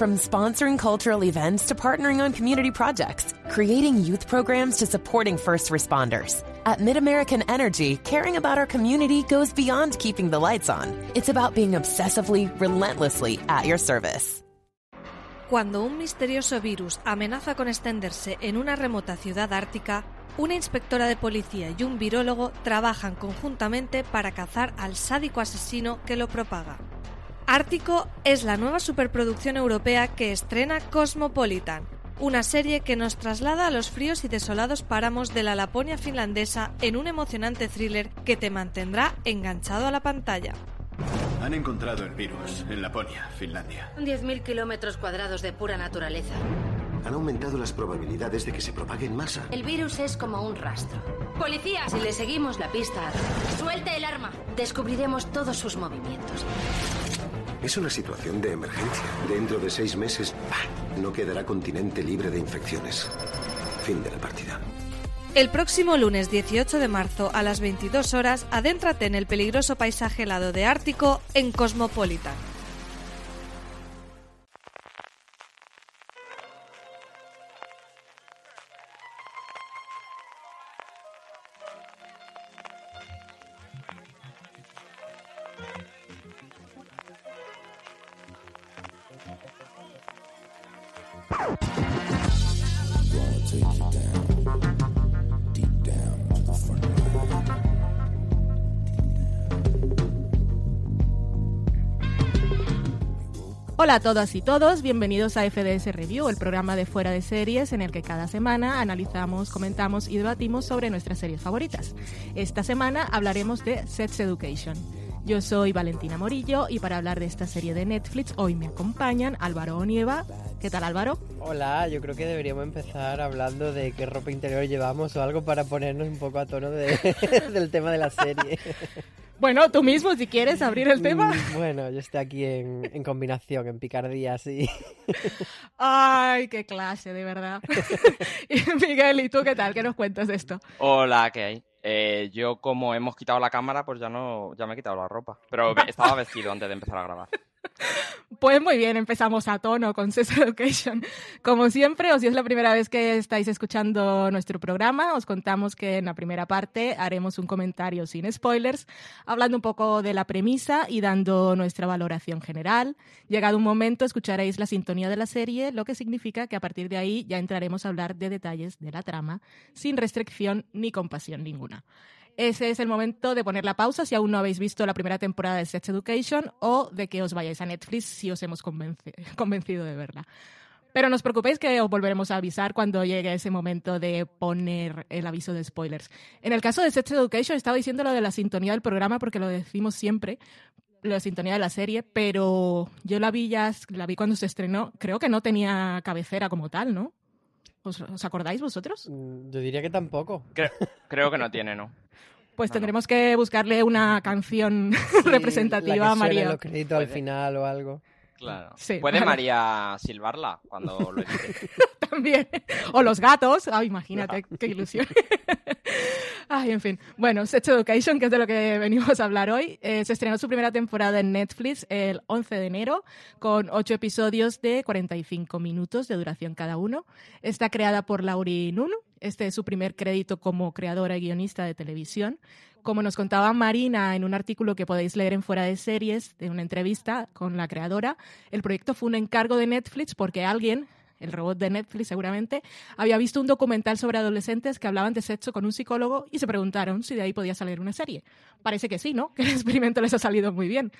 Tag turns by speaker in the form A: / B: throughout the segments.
A: From sponsoring cultural events to partnering on community projects, creating youth programs to supporting first responders. At MidAmerican Energy, caring about our community goes beyond keeping the lights on. It's about being obsessively, relentlessly at your service.
B: Cuando un misterioso virus amenaza con extenderse en una remota ciudad ártica, una inspectora de policía y un virólogo trabajan conjuntamente para cazar al sádico asesino que lo propaga. Ártico es la nueva superproducción europea que estrena Cosmopolitan, una serie que nos traslada a los fríos y desolados páramos de la Laponia finlandesa en un emocionante thriller que te mantendrá enganchado a la pantalla.
C: Han encontrado el virus en Laponia, Finlandia.
D: 10.000 kilómetros cuadrados de pura naturaleza.
E: Han aumentado las probabilidades de que se propague en masa.
D: El virus es como un rastro. ¡Policía! Si le seguimos la pista, ¡suelte el arma! Descubriremos todos sus movimientos.
E: Es una situación de emergencia. Dentro de seis meses, no quedará continente libre de infecciones. Fin de la partida.
B: El próximo lunes 18 de marzo a las 22 horas, adéntrate en el peligroso paisaje helado de Ártico en Cosmopolitan.
F: Hola a todas y todos, bienvenidos a FDS Review, el programa de fuera de series en el que cada semana analizamos, comentamos y debatimos sobre nuestras series favoritas. Esta semana hablaremos de Sex Education. Yo soy Valentina Morillo y para hablar de esta serie de Netflix hoy me acompañan Álvaro Onieva. ¿Qué tal Álvaro?
G: Hola, yo creo que deberíamos empezar hablando de qué ropa interior llevamos o algo para ponernos un poco a tono del tema de la serie.
F: Bueno, tú mismo, si quieres abrir el tema.
G: Mm, bueno, yo estoy aquí en, combinación, en picardía, sí.
F: Ay, qué clase, de verdad. Miguel, ¿y tú qué tal? ¿Qué nos cuentas de esto?
H: Hola, ¿qué hay? Eh, yo como hemos quitado la cámara, pues ya no, ya me he quitado la ropa. Pero estaba vestido antes de empezar a grabar.
F: Pues muy bien, empezamos a tono con Sex Education. Como siempre, o si es la primera vez que estáis escuchando nuestro programa, os contamos que en la primera parte haremos un comentario sin spoilers, hablando un poco de la premisa y dando nuestra valoración general. Llegado un momento, escucharéis la sintonía de la serie, lo que significa que a partir de ahí ya entraremos a hablar de detalles de la trama, sin restricción ni compasión ninguna ese es el momento de poner la pausa si aún no habéis visto la primera temporada de Sex Education o de que os vayáis a Netflix si os hemos convencido de verla. Pero no os preocupéis que os volveremos a avisar cuando llegue ese momento de poner el aviso de spoilers. En el caso de Sex Education estaba diciendo lo de la sintonía del programa porque lo decimos siempre, la sintonía de la serie, pero yo la vi ya, la vi cuando se estrenó, creo que no tenía cabecera como tal, ¿no? ¿Os, acordáis vosotros?
G: Mm, yo diría que tampoco.
H: creo que no tiene, ¿no?
F: Pues tendremos que buscarle una canción representativa a María.
G: los créditos al final o algo.
H: Claro. ¿Puede María silbarla cuando lo
F: También. O los gatos. Ay, imagínate, qué ilusión. Ay, en fin. Bueno, Sex Education, que es de lo que venimos a hablar hoy, eh, se estrenó su primera temporada en Netflix el 11 de enero, con ocho episodios de 45 minutos de duración cada uno. Está creada por Lauri Nunu. Este es su primer crédito como creadora y guionista de televisión. Como nos contaba Marina en un artículo que podéis leer en Fuera de Series, de una entrevista con la creadora, el proyecto fue un encargo de Netflix porque alguien, el robot de Netflix seguramente, había visto un documental sobre adolescentes que hablaban de sexo con un psicólogo y se preguntaron si de ahí podía salir una serie. Parece que sí, ¿no? Que el experimento les ha salido muy bien.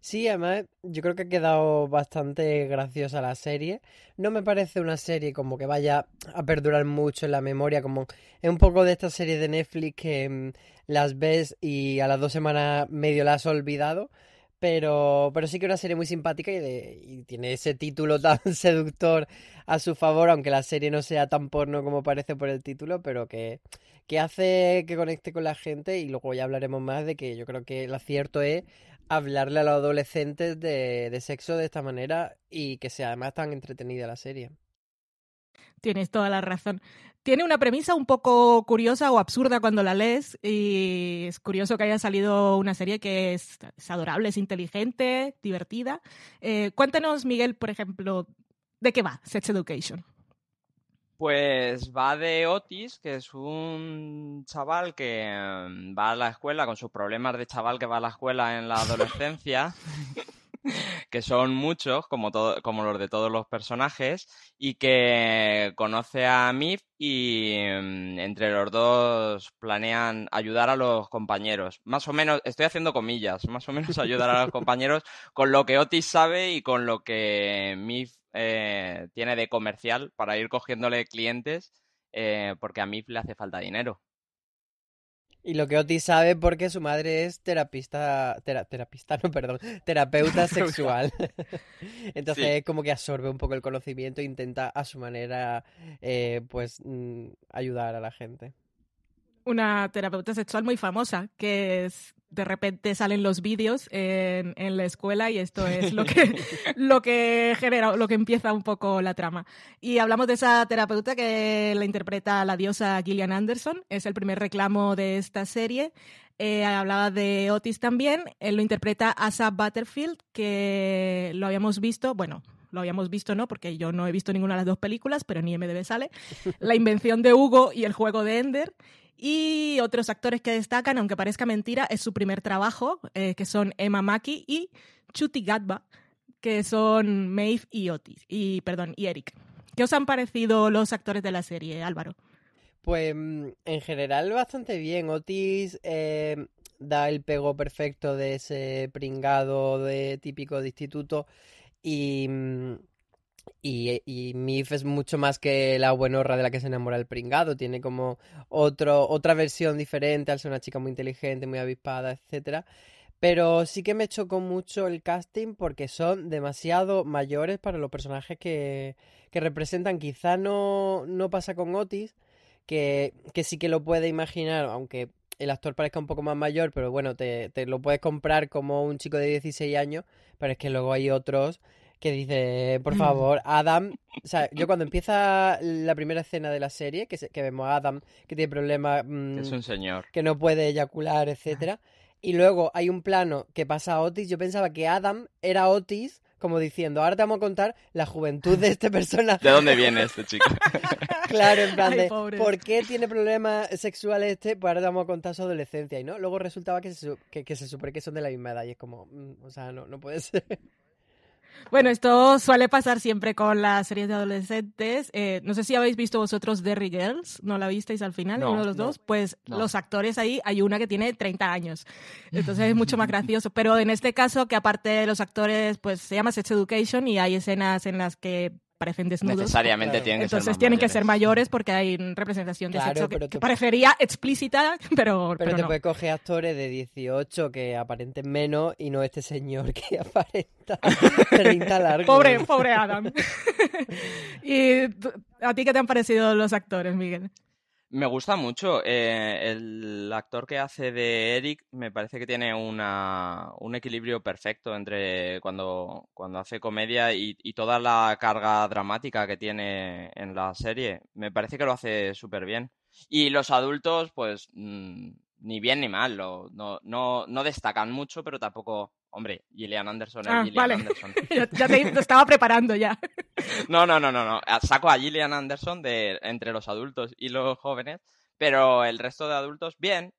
G: Sí, además yo creo que ha quedado bastante graciosa la serie. No me parece una serie como que vaya a perdurar mucho en la memoria, como es un poco de esta serie de Netflix que mm, las ves y a las dos semanas medio la has olvidado. Pero, pero sí que es una serie muy simpática y, y tiene ese título tan seductor a su favor, aunque la serie no sea tan porno como parece por el título, pero que, que hace que conecte con la gente y luego ya hablaremos más de que yo creo que el acierto es hablarle a los adolescentes de, sexo de esta manera y que sea además tan entretenida la serie.
F: Tienes toda la razón. Tiene una premisa un poco curiosa o absurda cuando la lees y es curioso que haya salido una serie que es, es adorable, es inteligente, divertida. Eh, cuéntanos, Miguel, por ejemplo, ¿de qué va Sex Education?
H: Pues va de Otis, que es un chaval que mm, va a la escuela con sus problemas de chaval que va a la escuela en la adolescencia, que son muchos, como, todo, como los de todos los personajes, y que conoce a Mif y mm, entre los dos planean ayudar a los compañeros. Más o menos, estoy haciendo comillas, más o menos ayudar a los compañeros con lo que Otis sabe y con lo que Mif eh, tiene de comercial para ir cogiéndole clientes eh, porque a Mif le hace falta dinero.
G: Y lo que Otis sabe porque su madre es terapista, tera- terapista, no, perdón, terapeuta sexual. Entonces
H: Sí.
G: es como que absorbe un poco el conocimiento e intenta a su manera, eh, pues, mm, ayudar a la gente.
F: Una terapeuta sexual muy famosa que es de repente salen los vídeos en, en la escuela y esto es lo que, lo que genera, lo que empieza un poco la trama. Y hablamos de esa terapeuta que la interpreta la diosa Gillian Anderson, es el primer reclamo de esta serie. Eh, hablaba de Otis también, él lo interpreta Asa Butterfield, que lo habíamos visto, bueno, lo habíamos visto, ¿no? Porque yo no he visto ninguna de las dos películas, pero ni MDB sale. La invención de Hugo y el juego de Ender. Y otros actores que destacan, aunque parezca mentira, es su primer trabajo, eh, que son Emma Mackey y Chuti Gatba, que son Maeve y Otis, y perdón, y Eric. ¿Qué os han parecido los actores de la serie, Álvaro?
G: Pues mm, en general bastante bien. Otis eh, da el pego perfecto de ese pringado de típico de instituto y, mm, y, y Mif es mucho más que la buenorra de la que se enamora el pringado. Tiene como otro, otra versión diferente al ser una chica muy inteligente, muy avispada, etcétera. Pero sí que me chocó mucho el casting porque son demasiado mayores para los personajes que, que representan. Quizá no, no pasa con Otis, que, que sí que lo puede imaginar, aunque el actor parezca un poco más mayor, pero bueno, te, te lo puedes comprar como un chico de 16 años, pero es que luego hay otros que dice, por favor, Adam, o sea, yo cuando empieza la primera escena de la serie, que, se- que vemos a Adam que tiene problemas,
H: que es
G: mm,
H: un señor.
G: que no puede eyacular, etcétera, y luego hay un plano que pasa a Otis, yo pensaba que Adam era Otis, como diciendo, ahora te vamos a contar la juventud de este personaje.
H: ¿De dónde viene este chico?
G: Claro, en plan
F: Ay,
G: de
F: pobre.
G: ¿por qué tiene problemas sexuales este? Pues ahora te vamos a contar su adolescencia y no. Luego resultaba que se, su- que, que se supone que son de la misma edad y es como, mm, o sea, no, no puede ser.
F: Bueno, esto suele pasar siempre con las series de adolescentes. Eh, no sé si habéis visto vosotros Derry Girls, ¿no la visteis al final,
H: No,
F: uno de los
G: no,
F: dos? Pues
H: no.
F: los actores ahí, hay una que tiene 30 años. Entonces es mucho más gracioso. Pero en este caso, que aparte de los actores, pues se llama Sex Education y hay escenas en las que parecen desnudos.
H: Necesariamente
G: Claro.
H: tienen que ser
F: Entonces
H: más
F: tienen que
H: mayores.
F: ser mayores porque hay representación de
G: Claro,
F: sexo que,
G: pero
F: que parecería explícita, pero,
G: Pero,
F: pero
G: te
F: no.
G: puedes coger actores de 18 que aparenten menos y no este señor que aparenta 30 largos.
F: Pobre, pobre Adam. ¿Y a ti qué te han parecido los actores, Miguel?
H: Me gusta mucho. eh, el actor que hace de Eric me parece que tiene una, un equilibrio perfecto entre cuando, cuando hace comedia y, toda la carga dramática que tiene en la serie. Me parece que lo hace súper bien. Y los adultos, pues, mm, ni bien ni mal. no, no, no destacan mucho, pero tampoco... Hombre, Gillian Anderson es
F: Ah,
H: Gillian
F: vale.
H: Anderson.
F: ya te, te estaba preparando ya.
H: No, no, no, no, no. Saco a Gillian Anderson de entre los adultos y los jóvenes, pero el resto de adultos, bien.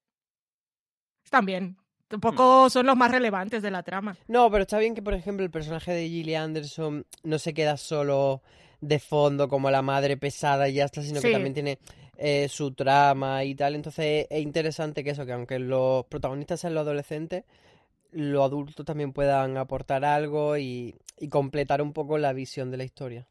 F: Están bien. Tampoco son los más relevantes de la trama.
G: No, pero está bien que, por ejemplo, el personaje de Gillian Anderson no se queda solo de fondo como la madre pesada y ya está, sino
F: Sí.
G: que también tiene eh, su trama y tal. Entonces es interesante que eso, que aunque los protagonistas sean los adolescentes, los adultos también puedan aportar algo y, y completar un poco la visión de la historia.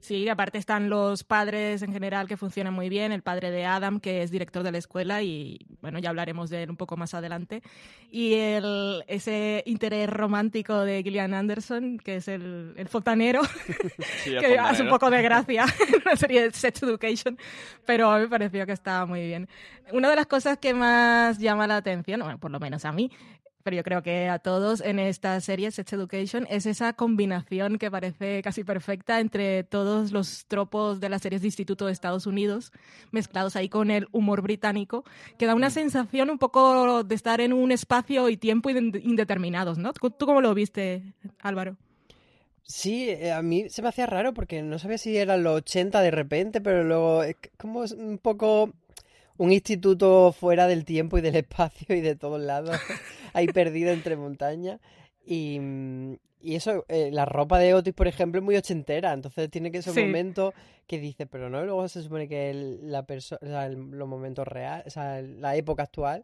F: Sí, aparte están los padres en general que funcionan muy bien. El padre de Adam, que es director de la escuela, y bueno, ya hablaremos de él un poco más adelante. Y el, ese interés romántico de Gillian Anderson, que es el, el fontanero,
H: Sí, el
F: que hace un
H: fontanero.
F: poco de gracia en la serie de Sex Education, pero a mí me pareció que estaba muy bien. Una de las cosas que más llama la atención, bueno, por lo menos a mí, pero yo creo que a todos en esta serie Sex Education es esa combinación que parece casi perfecta entre todos los tropos de las series de instituto de Estados Unidos mezclados ahí con el humor británico, que da una sensación un poco de estar en un espacio y tiempo indeterminados, ¿no? ¿Tú cómo lo viste, Álvaro?
G: Sí, eh, a mí se me hacía raro porque no sabía si eran los 80 de repente, pero luego es como un poco un instituto fuera del tiempo y del espacio y de todos lados, ahí perdido entre montañas. Y, y eso, eh, la ropa de Otis, por ejemplo, es muy ochentera, entonces tiene que ser un momento que dice, pero no, luego se supone que la persona, los momentos reales, o sea, la época actual.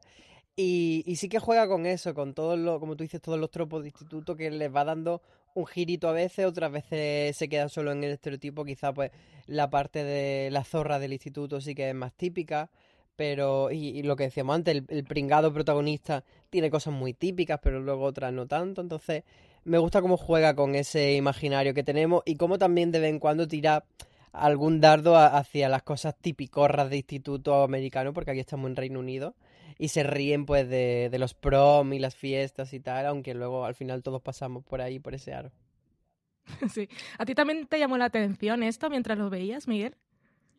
G: Y, y, sí que juega con eso, con todos los, como tú dices, todos los tropos de instituto que les va dando un girito a veces, otras veces se quedan solo en el estereotipo, quizá pues la parte de la zorra del instituto sí que es más típica, pero y, lo que decíamos antes, el, pringado protagonista tiene cosas muy típicas, pero luego otras no tanto, entonces me gusta cómo juega con ese imaginario que tenemos y cómo también de vez en cuando tira algún dardo hacia las cosas tipicorras de instituto americano, porque aquí estamos en Reino Unido y se ríen pues de, de los prom y las fiestas y tal, aunque luego al final todos pasamos por ahí, por ese aro.
F: Sí. ¿A ti también te llamó la atención esto mientras lo veías, Miguel?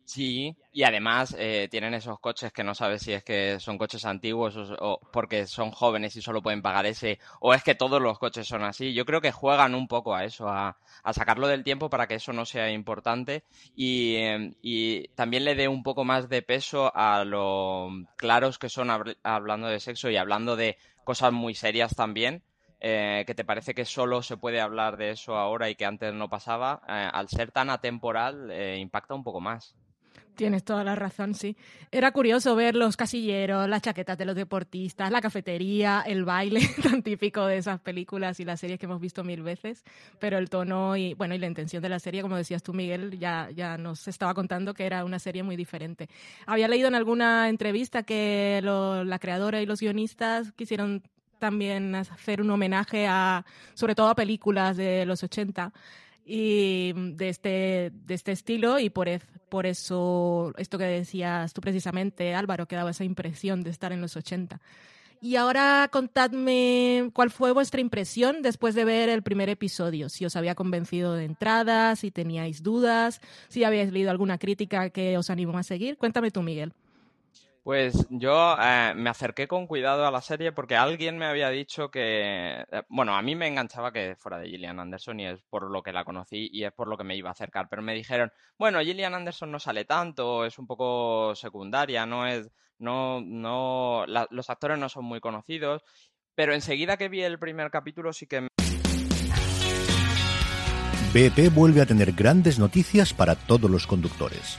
H: Sí, y además eh, tienen esos coches que no sabes si es que son coches antiguos o, porque son jóvenes y solo pueden pagar ese, o es que todos los coches son así. Yo creo que juegan un poco a eso, a, sacarlo del tiempo para que eso no sea importante y, em, y, también le dé un poco más de peso a lo claros que son hablando de sexo y hablando de cosas muy serias también. Eh, que te parece que solo se puede hablar de eso ahora y que antes no pasaba, eh, al ser tan atemporal, impacta un poco más.
F: Tienes toda la razón, sí. Era curioso ver los casilleros, las chaquetas de los deportistas, la cafetería, el baile tan típico de esas películas y las series que hemos visto mil veces, pero el tono y bueno y la intención de la serie, como decías tú, Miguel, ya, ya nos estaba contando que era una serie muy diferente. Había leído en alguna entrevista que la creadora y los guionistas quisieron también hacer un homenaje a, sobre todo a películas de los 80 y mm, de este, de este estilo y por, por eso esto que decías tú precisamente, Álvaro, que daba esa impresión de estar en los 80. Y ahora contadme cuál fue vuestra impresión después de ver el primer episodio, si os había convencido de entrada, si teníais dudas, si habíais leído alguna crítica que os animó a seguir. Cuéntame tú, Miguel.
H: Pues yo eh, me acerqué con cuidado a la serie porque alguien me había dicho que, eh, bueno, a mí me enganchaba que fuera de Gillian Anderson y es por lo que la conocí y es por lo que me iba a acercar, pero me dijeron, bueno, Gillian Anderson no sale tanto, es un poco secundaria, no es, no, no, los actores no son muy conocidos, pero enseguida que vi el primer capítulo sí que...
I: BP vuelve a tener grandes noticias para todos los conductores.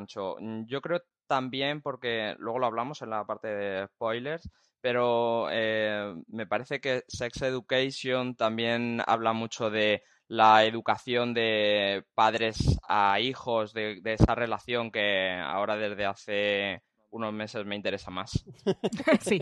H: Mm, yo creo también, porque luego lo hablamos en la parte de spoilers, pero eh, me parece que Sex Education también habla mucho de la educación de padres a hijos, de esa relación que ahora desde hace unos meses me interesa más.
F: sí,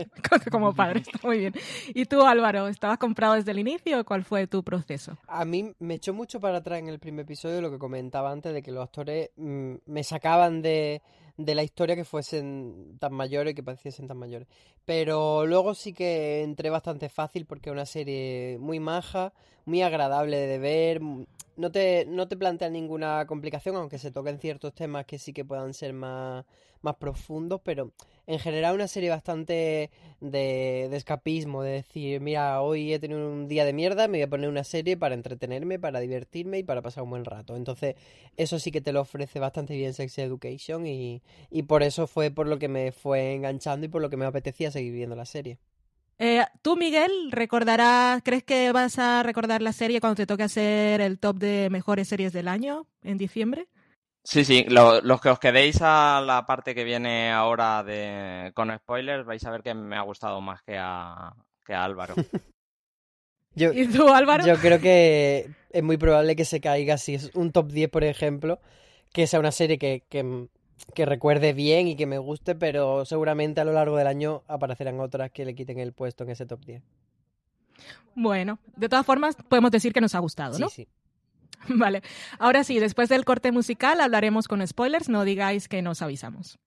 F: como padre, está muy bien. ¿Y tú, Álvaro, estabas comprado desde el inicio cuál fue tu proceso?
G: A mí me echó mucho para atrás en el primer episodio lo que comentaba antes de que los actores mm, me sacaban de, de la historia que fuesen tan mayores, que pareciesen tan mayores. Pero luego sí que entré bastante fácil porque es una serie muy maja, muy agradable de ver, no te, no te plantea ninguna complicación, aunque se toquen ciertos temas que sí que puedan ser más, más profundos, pero en general una serie bastante de, de, escapismo, de decir, mira, hoy he tenido un día de mierda, me voy a poner una serie para entretenerme, para divertirme y para pasar un buen rato. Entonces, eso sí que te lo ofrece bastante bien Sex Education y, y por eso fue por lo que me fue enganchando y por lo que me apetecía seguir viendo la serie.
F: Eh, Tú, Miguel, recordarás, ¿crees que vas a recordar la serie cuando te toque hacer el top de mejores series del año en diciembre?
H: Sí, sí, lo, los que os quedéis a la parte que viene ahora de con spoilers vais a ver que me ha gustado más que a, que a Álvaro.
G: yo,
F: ¿Y tú, Álvaro?
G: Yo creo que es muy probable que se caiga si es un top 10, por ejemplo, que sea una serie que, que que recuerde bien y que me guste, pero seguramente a lo largo del año aparecerán otras que le quiten el puesto en ese top 10.
F: Bueno, de todas formas, podemos decir que nos ha gustado, ¿no?
G: Sí, sí.
F: Vale. Ahora sí, después del corte musical hablaremos con spoilers, no digáis que nos avisamos.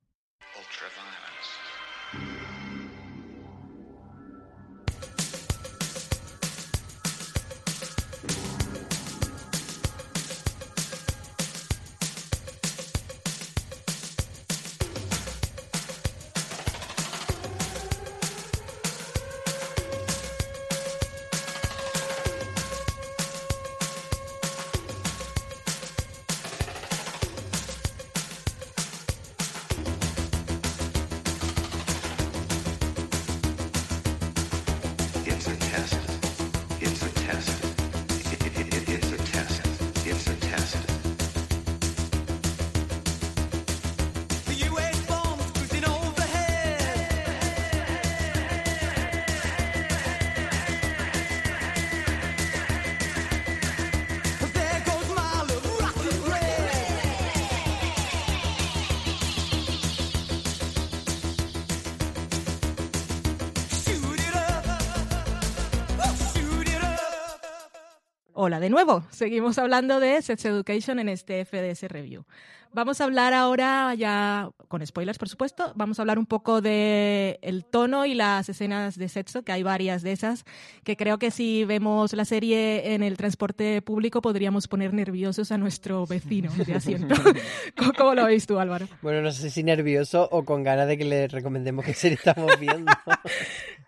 F: Hola de nuevo, seguimos hablando de Sex Education en este FDS Review. Vamos a hablar ahora, ya con spoilers por supuesto, vamos a hablar un poco de el tono y las escenas de sexo, que hay varias de esas, que creo que si vemos la serie en el transporte público podríamos poner nerviosos a nuestro vecino de asiento. ¿Cómo lo veis tú, Álvaro?
G: Bueno, no sé si nervioso o con ganas de que le recomendemos qué serie estamos viendo.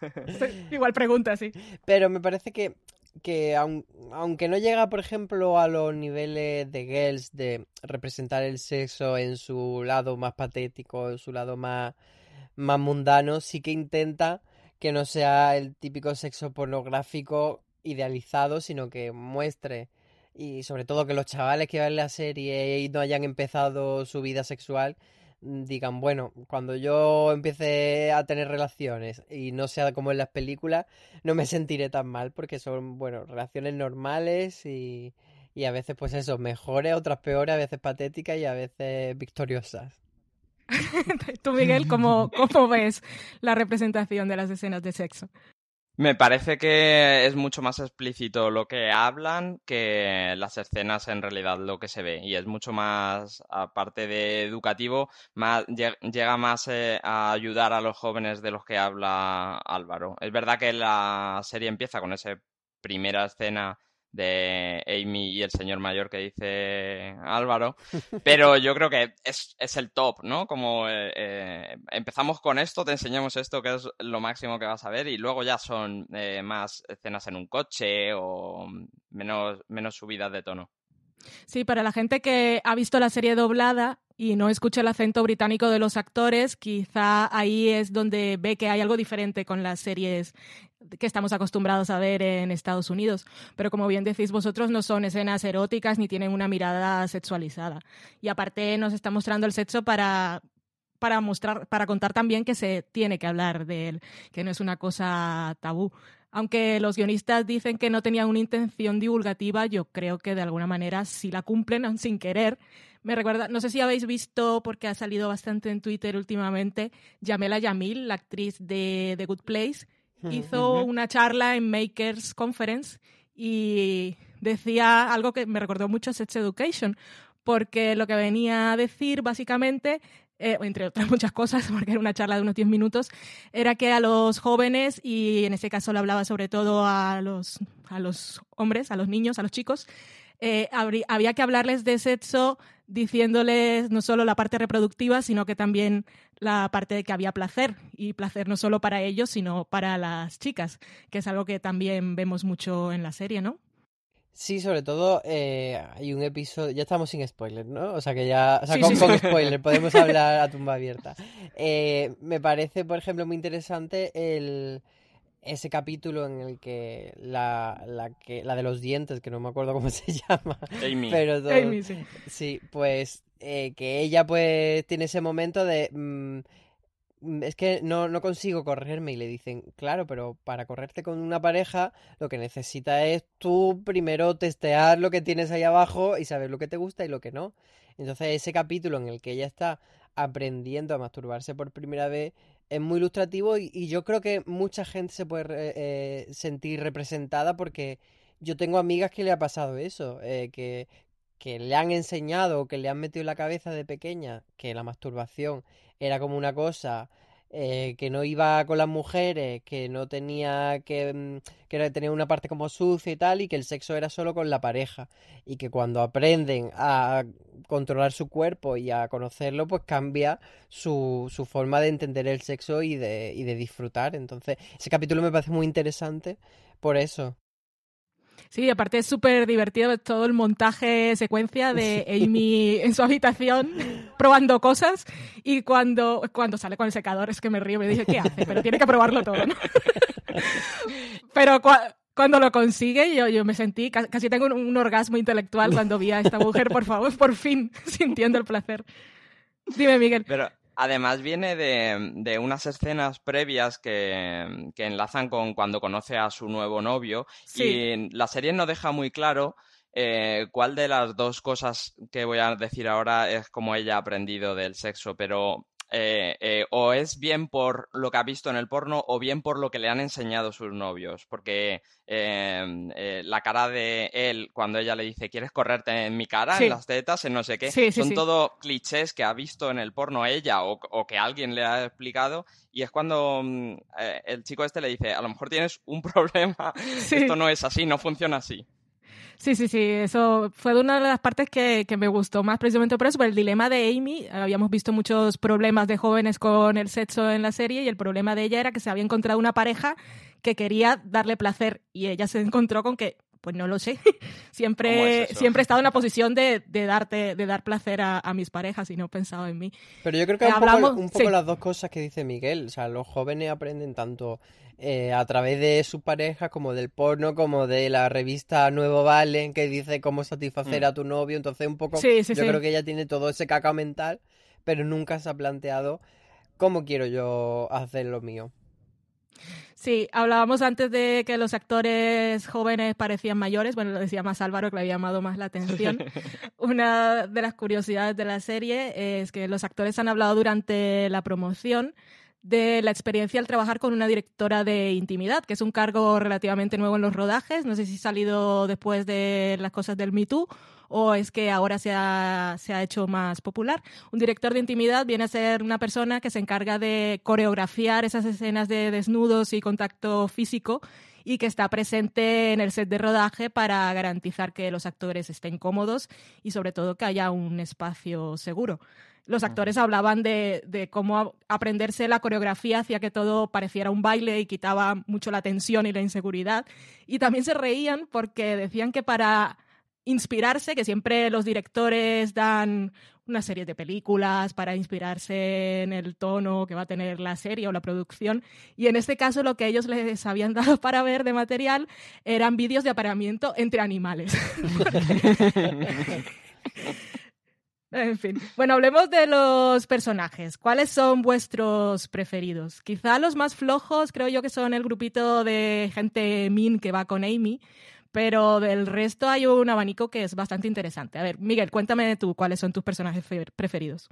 F: Igual pregunta, sí.
G: Pero me parece que que aunque no llega, por ejemplo, a los niveles de Girls de representar el sexo en su lado más patético, en su lado más, más mundano, sí que intenta que no sea el típico sexo pornográfico idealizado, sino que muestre. Y sobre todo que los chavales que ven la serie y no hayan empezado su vida sexual digan, bueno, cuando yo empiece a tener relaciones y no sea como en las películas, no me sentiré tan mal porque son, bueno, relaciones normales y, y a veces pues eso, mejores, otras peores, a veces patéticas y a veces victoriosas.
F: Tú, Miguel, ¿cómo, ¿cómo ves la representación de las escenas de sexo?
H: Me parece que es mucho más explícito lo que hablan que las escenas en realidad lo que se ve y es mucho más, aparte de educativo, llega más eh, a ayudar a los jóvenes de los que habla Álvaro. Es verdad que la serie empieza con esa primera escena de Amy y el señor mayor que dice Álvaro, pero yo creo que es, es el top, ¿no? Como eh, eh, empezamos con esto, te enseñamos esto que es lo máximo que vas a ver y luego ya son eh, más escenas en un coche o menos, menos subidas de tono.
F: Sí, para la gente que ha visto la serie doblada y no escucha el acento británico de los actores, quizá ahí es donde ve que hay algo diferente con las series que estamos acostumbrados a ver en Estados Unidos. Pero como bien decís vosotros, no son escenas eróticas ni tienen una mirada sexualizada. Y aparte nos está mostrando el sexo para para mostrar, para contar también que se tiene que hablar de él, que no es una cosa tabú. Aunque los guionistas dicen que no tenían una intención divulgativa, yo creo que de alguna manera sí la cumplen sin querer. Me recuerda, no sé si habéis visto, porque ha salido bastante en Twitter últimamente, Yamela Yamil, la actriz de The Good Place, hizo una charla en Makers Conference y decía algo que me recordó mucho a Sex Education, porque lo que venía a decir básicamente eh, entre otras muchas cosas, porque era una charla de unos 10 minutos, era que a los jóvenes, y en ese caso lo hablaba sobre todo a los, a los hombres, a los niños, a los chicos, eh, había que hablarles de sexo diciéndoles no solo la parte reproductiva, sino que también la parte de que había placer, y placer no solo para ellos, sino para las chicas, que es algo que también vemos mucho en la serie, ¿no?
G: Sí, sobre todo eh, hay un episodio, ya estamos sin spoiler, ¿no? O sea que ya, o sea, con, spoiler podemos hablar a tumba abierta. Eh, me parece, por ejemplo, muy interesante el, ese capítulo en el que la, la, que la de los dientes, que no me acuerdo cómo se llama.
H: Amy.
G: Pero
F: Amy, sí.
G: Sí, pues eh, que ella pues tiene ese momento de... Mm, es que no, no consigo correrme y le dicen, claro, pero para correrte con una pareja lo que necesita es tú primero testear lo que tienes ahí abajo y saber lo que te gusta y lo que no. Entonces ese capítulo en el que ella está aprendiendo a masturbarse por primera vez es muy ilustrativo y, yo creo que mucha gente se puede eh, sentir representada porque yo tengo amigas que le ha pasado eso, eh, que, que le han enseñado que le han metido en la cabeza de pequeña que la masturbación era como una cosa eh, que no iba con las mujeres, que no tenía que, mm, que una parte como sucia y tal, y que el sexo era solo con la pareja. Y que cuando aprenden a controlar su cuerpo y a conocerlo, pues cambia su, su forma de entender el sexo y de, y de disfrutar. Entonces, ese capítulo me parece muy interesante por eso.
F: Sí, aparte es súper divertido todo el montaje secuencia de Amy en su habitación probando cosas y cuando, cuando sale con el secador es que me río y me dice, ¿qué hace? Pero tiene que probarlo todo, ¿no? Pero cuando lo consigue, yo, yo me sentí, casi tengo un, orgasmo intelectual cuando vi a esta mujer, por favor, por fin, sintiendo el placer. Dime, Miguel.
H: Además viene de, unas escenas previas que, enlazan con cuando conoce a su nuevo novio y la serie no deja muy claro eh, cuál de las dos cosas que voy a decir ahora es como ella ha aprendido del sexo, pero eh, eh, o es bien por lo que ha visto en el porno o bien por lo que le han enseñado sus novios. Porque em, eh, la cara de él, cuando ella le dice, ¿quieres correrte en mi cara, en las tetas, en no sé qué? son todo clichés que ha visto en el porno ella o, que alguien le ha explicado. Y es cuando mm, el chico este le dice, a lo mejor tienes un problema, esto no es así, no funciona así.
F: Sí, sí, sí, eso fue una de las partes que, que, me gustó más precisamente por eso, por el dilema de Amy. Habíamos visto muchos problemas de jóvenes con el sexo en la serie y el problema de ella era que se había encontrado una pareja que quería darle placer y ella se encontró con que pues no lo sé. siempre, siempre he estado en la posición de, de darte, de dar placer a, a, mis parejas y no he pensado en mí.
G: Pero yo creo que un Hablamos, poco, un poco las dos cosas que dice Miguel. O sea, los jóvenes aprenden tanto eh, a través de su pareja, como del porno, como de la revista Nuevo Valen, que dice cómo satisfacer mm. a tu novio. Entonces, un poco, yo creo que ella tiene todo ese caca mental, pero nunca se ha planteado cómo quiero yo hacer lo mío.
F: Sí, hablábamos antes de que los actores jóvenes parecían mayores. Bueno, lo decía más Álvaro, que le había llamado más la atención. Una de las curiosidades de la serie es que los actores han hablado durante la promoción de la experiencia al trabajar con una directora de intimidad, que es un cargo relativamente nuevo en los rodajes. No sé si ha salido después de las cosas del Me Too o es que ahora se ha, se ha hecho más popular. Un director de intimidad viene a ser una persona que se encarga de coreografiar esas escenas de desnudos y contacto físico y que está presente en el set de rodaje para garantizar que los actores estén cómodos y sobre todo que haya un espacio seguro los actores hablaban de, de, cómo aprenderse la coreografía hacía que todo pareciera un baile y quitaba mucho la tensión y la inseguridad. Y también se reían porque decían que para inspirarse, que siempre los directores dan una serie de películas para inspirarse en el tono que va a tener la serie o la producción. Y en este caso lo que ellos les habían dado para ver de material eran vídeos de apareamiento entre animales. En fin. Bueno, hablemos de los personajes. ¿Cuáles son vuestros preferidos? Quizá los más flojos creo yo que son el grupito de gente min que va con Amy, pero del resto hay un abanico que es bastante interesante. A ver, Miguel, cuéntame tú cuáles son tus personajes preferidos.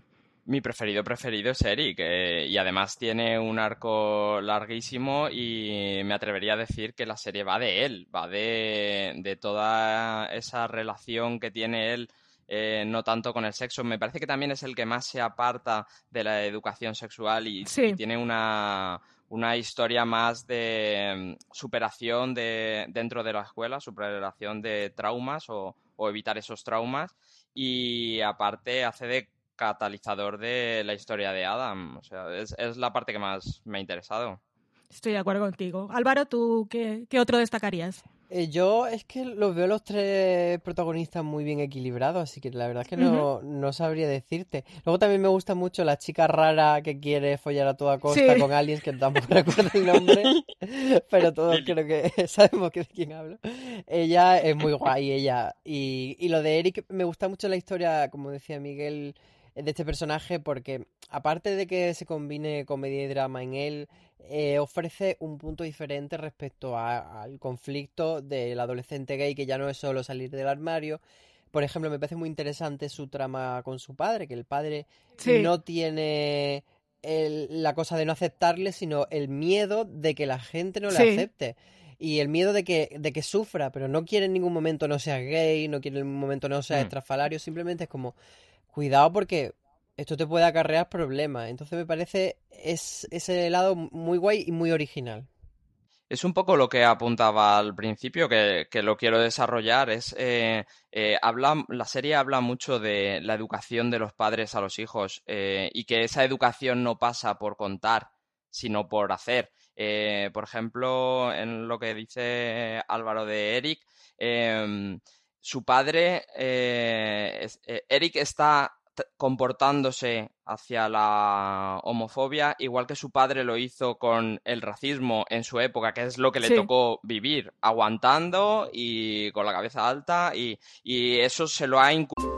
H: Mi preferido preferido es Eric eh, y además tiene un arco larguísimo y me atrevería a decir que la serie va de él, va de, de toda esa relación que tiene él eh, no tanto con el sexo. Me parece que también es el que más se aparta de la educación sexual y,
F: Sí.
H: y tiene una, una historia más de mm, superación de, dentro de la escuela, superación de traumas o, o evitar esos traumas. Y aparte hace de catalizador de la historia de Adam. O sea, es, es la parte que más me ha interesado.
F: Estoy de acuerdo contigo. Álvaro, ¿tú qué, qué otro destacarías?
G: Eh, yo es que los veo los tres protagonistas muy bien equilibrados, así que la verdad es que no, no sabría decirte. Luego también me gusta mucho la chica rara que quiere follar a toda costa
F: Sí.
G: con aliens, que tampoco recuerdo el nombre, pero todos creo que sabemos que de quién hablo. Ella es muy guay, ella. Y, y lo de Eric, me gusta mucho la historia, como decía Miguel, de este personaje, porque aparte de que se combine comedia y drama en él, eh, ofrece un punto diferente respecto a- al conflicto del adolescente gay, que ya no es solo salir del armario. Por ejemplo, me parece muy interesante su trama con su padre, que el padre
F: Sí.
G: no tiene el- la cosa de no aceptarle, sino el miedo de que la gente no le
F: Sí.
G: acepte. Y el miedo de que, de que sufra, pero no quiere en ningún momento no sea gay, no quiere en ningún momento no sea
H: Mm.
G: estrafalario, simplemente es como, cuidado porque esto te puede acarrear problemas. Entonces me parece es, ese lado muy guay y muy original.
H: Es un poco lo que apuntaba al principio, que, que lo quiero desarrollar. Es eh, eh, habla, la serie habla mucho de la educación de los padres a los hijos eh, y que esa educación no pasa por contar, sino por hacer. Eh, por ejemplo, en lo que dice Álvaro de Eric, em, su padre, eh, eh, Eric está comportándose hacia la homofobia igual que su padre lo hizo con el racismo en su época, que es lo que le
F: Sí.
H: tocó vivir, aguantando y con la cabeza alta y, y eso se lo ha incu-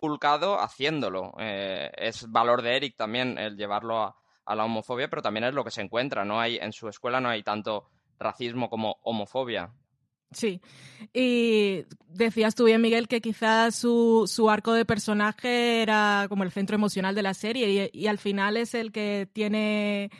H: Inculcado haciéndolo. Eh, es valor de Eric también el llevarlo a, la homofobia, pero también es lo que se encuentra. No hay, en su escuela no hay tanto racismo como homofobia.
F: Sí. Y decías tú bien, Miguel, que quizás su, su arco de personaje era como el centro emocional de la serie y al final es el que tiene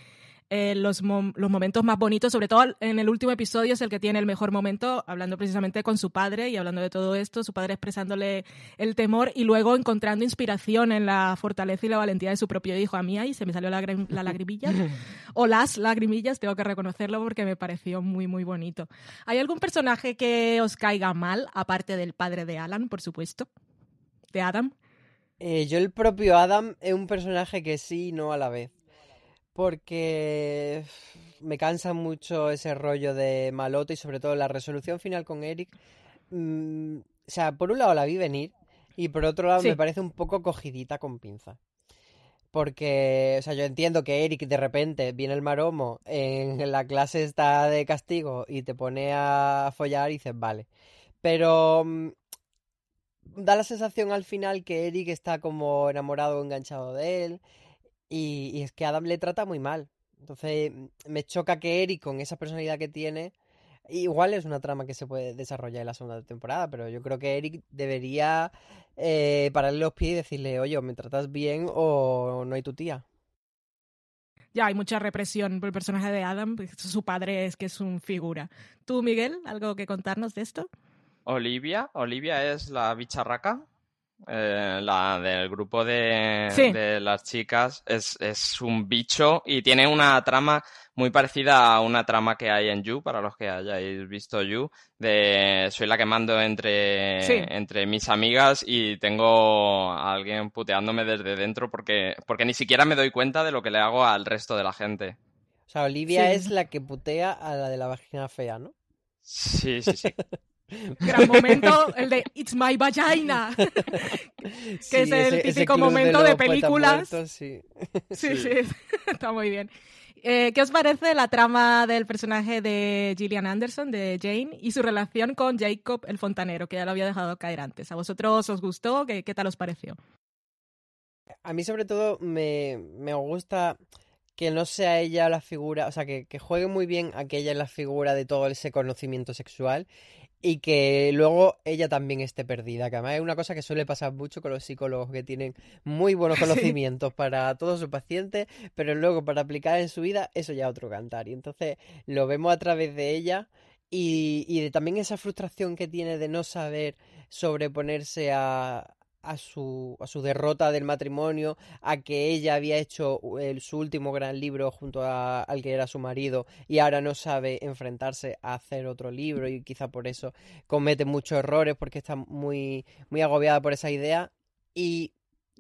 F: eh, los, mom- los momentos más bonitos, sobre todo en el último episodio es el que tiene el mejor momento, hablando precisamente con su padre y hablando de todo esto, su padre expresándole el temor y luego encontrando inspiración en la fortaleza y la valentía de su propio hijo. A mí ahí se me salió la, la lagrimilla, o las lagrimillas, tengo que reconocerlo porque me pareció muy, muy bonito. ¿Hay algún personaje que os caiga mal, aparte del padre de Alan, por supuesto? ¿De Adam?
G: Eh, yo el propio Adam es un personaje que sí y no a la vez. Porque me cansa mucho ese rollo de malote y sobre todo la resolución final con Eric. mm, o sea, por un lado la vi venir y por otro lado
F: Sí.
G: me parece un poco cogidita con pinza. Porque, o sea, yo entiendo que Eric de repente viene el maromo, en la clase está de castigo y te pone a follar y dices, vale. Pero mm, da la sensación al final que Eric está como enamorado o enganchado de él y, y es que Adam le trata muy mal. Entonces mm, me choca que Eric con esa personalidad que tiene, igual es una trama que se puede desarrollar en la segunda temporada, pero yo creo que Eric debería eh, pararle los pies y decirle, oye, me tratas bien o no hay tu tía.
F: Ya hay mucha represión por el personaje de Adam, pues, su padre es que es un figura. ¿Tú, Miguel, algo que contarnos de esto?
H: Olivia, Olivia es la bicharraca. Eh, la del grupo de,
F: Sí.
H: de las chicas, es, es un bicho y tiene una trama muy parecida a una trama que hay en You, para los que hayáis visto You, de soy la que mando entre,
F: Sí.
H: entre mis amigas y tengo a alguien puteándome desde dentro porque, porque ni siquiera me doy cuenta de lo que le hago al resto de la gente.
G: O sea, Olivia
F: Sí.
G: es la que putea a la de la vagina fea, ¿no?
H: Sí, sí, sí.
F: Gran momento, el de It's my vagina. que
G: Sí,
F: es el
G: ese-
F: típico momento de películas.
G: muertos, sí.
F: Sí, sí, está muy bien. Eh, ¿Qué os parece la trama del personaje de Gillian Anderson, de Jane, y su relación con Jacob el fontanero, que ya lo había dejado caer antes? ¿A vosotros os gustó? ¿Qué, qué tal os pareció?
G: A mí sobre todo me, me gusta que no sea ella la figura, o sea, que, que juegue muy bien a que ella es la figura de todo ese conocimiento sexual y que luego ella también esté perdida, que además es una cosa que suele pasar mucho con los psicólogos que tienen muy buenos
F: Sí.
G: conocimientos para todos sus pacientes, pero luego para aplicar en su vida eso ya es otro cantar. Y entonces lo vemos a través de ella y, y de también esa frustración que tiene de no saber sobreponerse a, a su, a su derrota del matrimonio, a que ella había hecho el- su último gran libro junto a- al que era su marido y ahora no sabe enfrentarse a hacer otro libro y quizá por eso comete muchos errores porque está muy, muy agobiada por esa idea y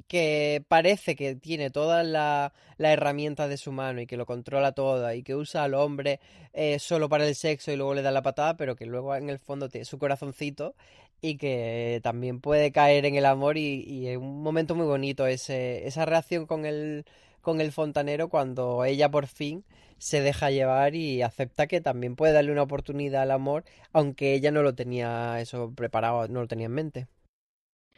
G: que parece que tiene todas las las herramientas de su mano y que lo controla todo y que usa al hombre eh, solo para el sexo y luego le da la patada, pero que luego en el fondo tiene su corazoncito y que también puede caer en el amor y, y es un momento muy bonito ese, esa reacción con el, con el fontanero cuando ella por fin se deja llevar y acepta que también puede darle una oportunidad al amor, aunque ella no lo tenía eso preparado, no lo tenía en mente.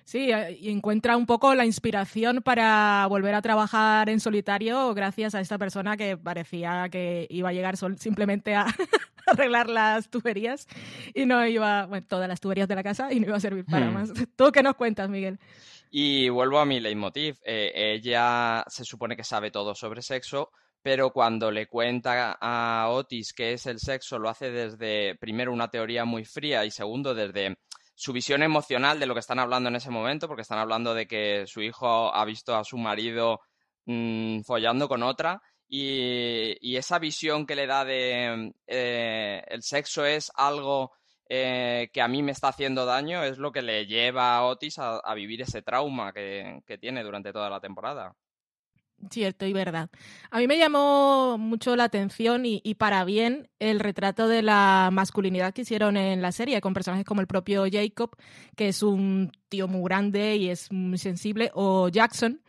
F: Sí, eh, y encuentra un poco la inspiración para volver a trabajar en solitario gracias a esta persona que parecía que iba a llegar sol- simplemente a arreglar las tuberías y no iba, bueno, todas las tuberías de la casa y no iba a servir para
H: Hmm.
F: más. ¿Tú qué nos cuentas, Miguel?
H: Y vuelvo a mi leitmotiv. Eh, ella se supone que sabe todo sobre sexo, pero cuando le cuenta a Otis qué es el sexo, lo hace desde, primero, una teoría muy fría y segundo, desde su visión emocional de lo que están hablando en ese momento, porque están hablando de que su hijo ha visto a su marido mm, follando con otra. Y, esa visión que le da de eh, el sexo es algo eh, que a mí me está haciendo daño es lo que le lleva a Otis a, vivir ese trauma que tiene durante toda la temporada.
F: Cierto y verdad. A mí me llamó mucho la atención y, y para bien el retrato de la masculinidad que hicieron en la serie con personajes como el propio Jacob, que es un tío muy grande y es muy sensible, o Jackson,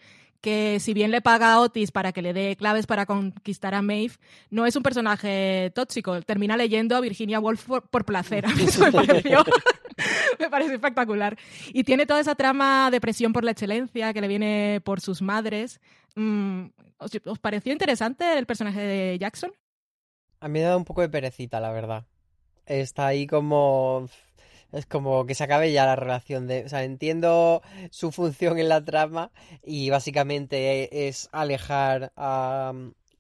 F: que si bien le paga a Otis para que le dé claves para conquistar a Maeve, no es un personaje tóxico. Termina leyendo a Virginia Woolf por, placer. A mí eso me pareció, me pareció espectacular. Y tiene toda esa trama de presión por la excelencia que le viene por sus madres. Mm, ¿os, os pareció interesante el personaje de Jackson?
G: A mí me da un poco de perecita, la verdad. Está ahí como... Es como que se acabe ya la relación de... O sea, entiendo su función en la trama y básicamente es alejar a,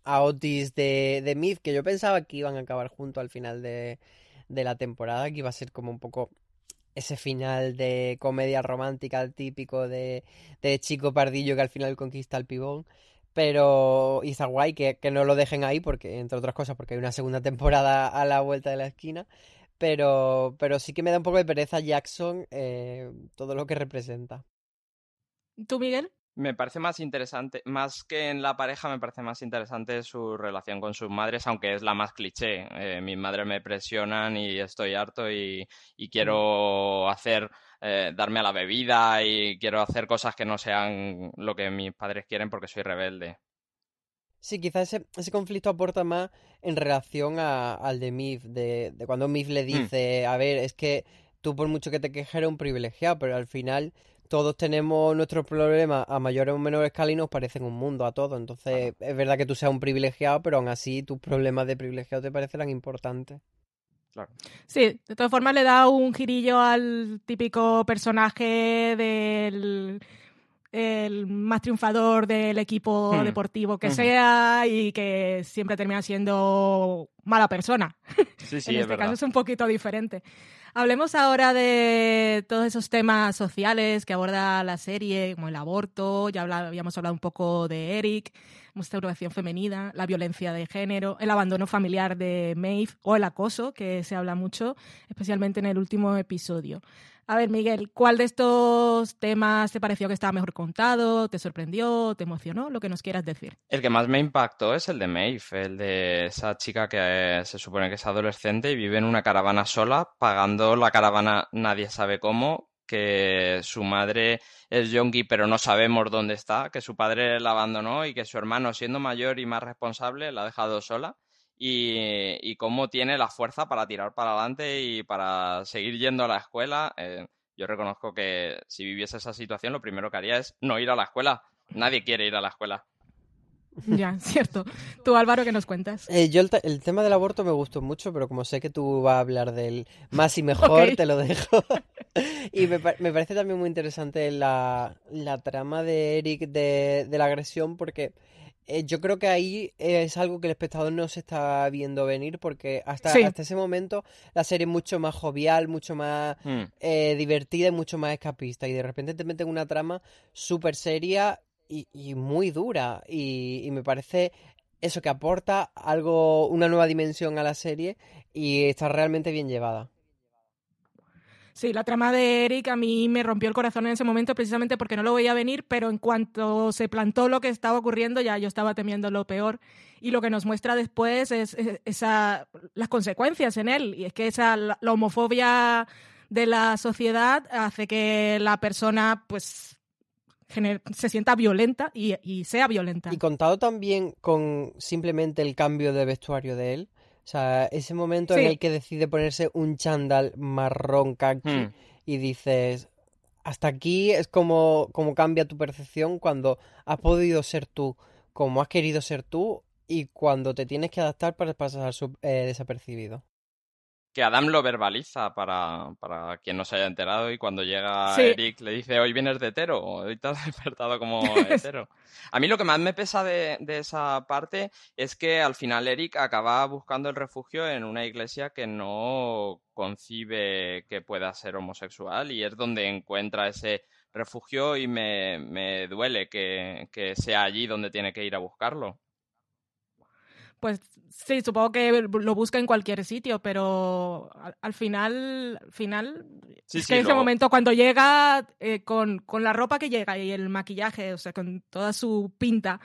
G: a Otis de, de Myth, que yo pensaba que iban a acabar juntos al final de, de la temporada, que iba a ser como un poco ese final de comedia romántica típico de, de chico pardillo que al final conquista al pibón. Pero está guay que, que no lo dejen ahí, porque, entre otras cosas, porque hay una segunda temporada a la vuelta de la esquina. Pero, pero sí que me da un poco de pereza Jackson eh, todo lo que representa.
F: ¿Tú, Miguel?
H: Me parece más interesante, más que en la pareja, me parece más interesante su relación con sus madres, aunque es la más cliché. Eh, mis madres me presionan y estoy harto y, y quiero hacer, eh, darme a la bebida y quiero hacer cosas que no sean lo que mis padres quieren porque soy rebelde.
G: Sí, quizás ese, ese conflicto aporta más en relación a- al de Mif, de, de cuando Mif le dice, a ver, es que tú por mucho que te quejes eres un privilegiado, pero al final todos tenemos nuestros problemas a mayor o menor escala y nos parecen un mundo a todos. Entonces, es verdad que tú seas un privilegiado, pero aún así tus problemas de privilegiado te parecerán importantes.
H: Claro.
F: Sí, de todas formas le da un girillo al típico personaje del el más triunfador del equipo
J: Hmm.
F: deportivo que
J: Ujú.
F: sea y que siempre termina siendo mala persona.
H: Sí, sí,
F: en
H: es
F: este
H: verdad.
F: caso es un poquito diferente. Hablemos ahora de todos esos temas sociales que aborda la serie, como el aborto, ya habíamos hablado un poco de Eric, menstruación femenina, la violencia de género, el abandono familiar de Maeve o el acoso, que se habla mucho, especialmente en el último episodio. A ver, Miguel, ¿cuál de estos temas te pareció que estaba mejor contado? ¿Te sorprendió? ¿Te emocionó? Lo que nos quieras decir.
H: El que más me impactó es el de Maeve, el de esa chica que eh, se supone que es adolescente y vive en una caravana sola, pagando la caravana nadie sabe cómo, que su madre es yonki pero no sabemos dónde está, que su padre la abandonó y que su hermano, siendo mayor y más responsable, la ha dejado sola. Y, y cómo tiene la fuerza para tirar para adelante y para seguir yendo a la escuela. Eh, yo reconozco que si viviese esa situación, lo primero que haría es no ir a la escuela. Nadie quiere ir a la escuela.
F: Ya, cierto. Tú, Álvaro, ¿qué nos cuentas?
G: Eh, yo el, te- el tema del aborto me gustó mucho, pero como sé que tú vas a hablar del más y mejor, te lo dejo. y me, me parece también muy interesante la, la trama de Eric de, de la agresión, porque eh, yo creo que ahí es algo que el espectador no se está viendo venir, porque hasta,
F: Sí.
G: hasta ese momento la serie es mucho más jovial, mucho más
H: Hmm.
G: eh, divertida y mucho más escapista. Y de repente te meten una trama súper seria y, y muy dura. Y, y me parece eso que aporta algo, una nueva dimensión a la serie y está realmente bien llevada.
F: Sí, la trama de Eric a mí me rompió el corazón en ese momento precisamente porque no lo veía venir, pero en cuanto se plantó lo que estaba ocurriendo ya yo estaba temiendo lo peor y lo que nos muestra después es, es- esa, las consecuencias en él y es que esa la, homofobia de la sociedad hace que la persona pues se sienta violenta y sea violenta.
G: Y contado también con simplemente el cambio de vestuario de él. O sea, ese momento en el que decide ponerse un chándal marrón kaki
H: Hmm.
G: y dices, hasta aquí es como, como cambia tu percepción cuando has podido ser tú, como has querido ser tú y cuando te tienes que adaptar para pasar eh, desapercibido.
H: Que Adam lo verbaliza para, para quien no se haya enterado y cuando llega
F: Sí.
H: Eric le dice, hoy vienes de hetero, hoy te has despertado como hetero. A mí lo que más me pesa de, de esa parte es que al final Eric acaba buscando el refugio en una iglesia que no concibe que pueda ser homosexual y es donde encuentra ese refugio y me, me duele que, que sea allí donde tiene que ir a buscarlo.
F: Pues sí, supongo que lo busca en cualquier sitio, pero al, al final, al final
H: Sí,
F: es
H: sí,
F: que ese momento cuando llega eh, con, con la ropa que llega y el maquillaje, o sea, con toda su pinta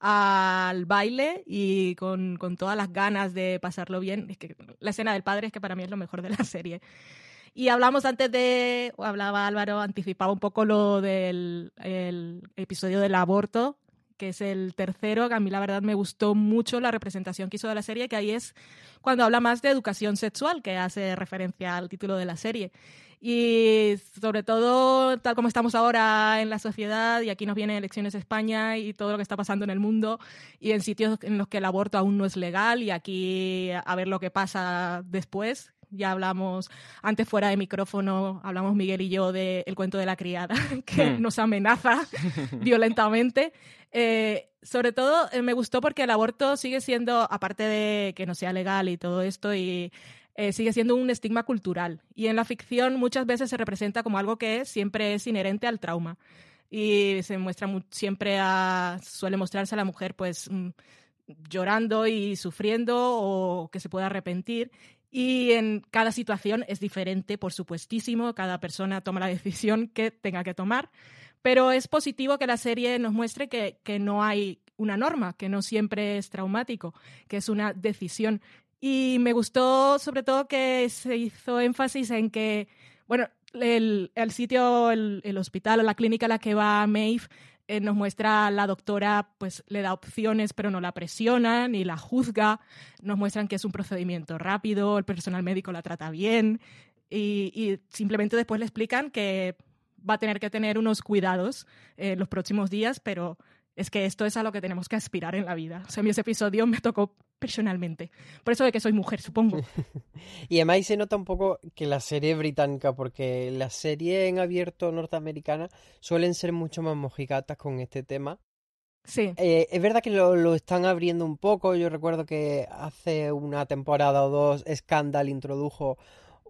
F: al baile y con, con todas las ganas de pasarlo bien, es que la escena del padre es que para mí es lo mejor de la serie. Y hablamos antes de, o hablaba Álvaro, anticipaba un poco lo del el episodio del aborto, que es el tercero, que a mí la verdad me gustó mucho la representación que hizo de la serie, que ahí es cuando habla más de educación sexual, que hace referencia al título de la serie. Y sobre todo, tal como estamos ahora en la sociedad, y aquí nos vienen elecciones España y todo lo que está pasando en el mundo, y en sitios en los que el aborto aún no es legal, y aquí a ver lo que pasa después. Ya hablamos antes fuera de micrófono, hablamos Miguel y yo del cuento de la criada, que
H: Hmm.
F: nos amenaza violentamente. Eh, sobre todo eh, me gustó porque el aborto sigue siendo, aparte de que no sea legal y todo esto, y eh, sigue siendo un estigma cultural. Y en la ficción muchas veces se representa como algo que siempre es inherente al trauma. Y se muestra mu- siempre a, suele mostrarse a la mujer pues mm, llorando y sufriendo o que se pueda arrepentir. Y en cada situación es diferente, por supuestísimo, cada persona toma la decisión que tenga que tomar, pero es positivo que la serie nos muestre que, que no hay una norma, que no siempre es traumático, que es una decisión. Y me gustó sobre todo que se hizo énfasis en que, bueno, el, el sitio, el, el hospital o la clínica a la que va Maeve eh, nos muestra la doctora, pues le da opciones, pero no la presiona ni la juzga. Nos muestran que es un procedimiento rápido, el personal médico la trata bien y, y simplemente después le explican que va a tener que tener unos cuidados en eh, los próximos días, pero es que esto es a lo que tenemos que aspirar en la vida. O sea, ese episodio me tocó personalmente. Por eso de que soy mujer, supongo.
G: Y además ahí se nota un poco que la serie británica, porque las series en abierto norteamericana suelen ser mucho más mojigatas con este tema.
F: Sí.
G: Eh, es verdad que lo, lo están abriendo un poco. Yo recuerdo que hace una temporada o dos Scandal introdujo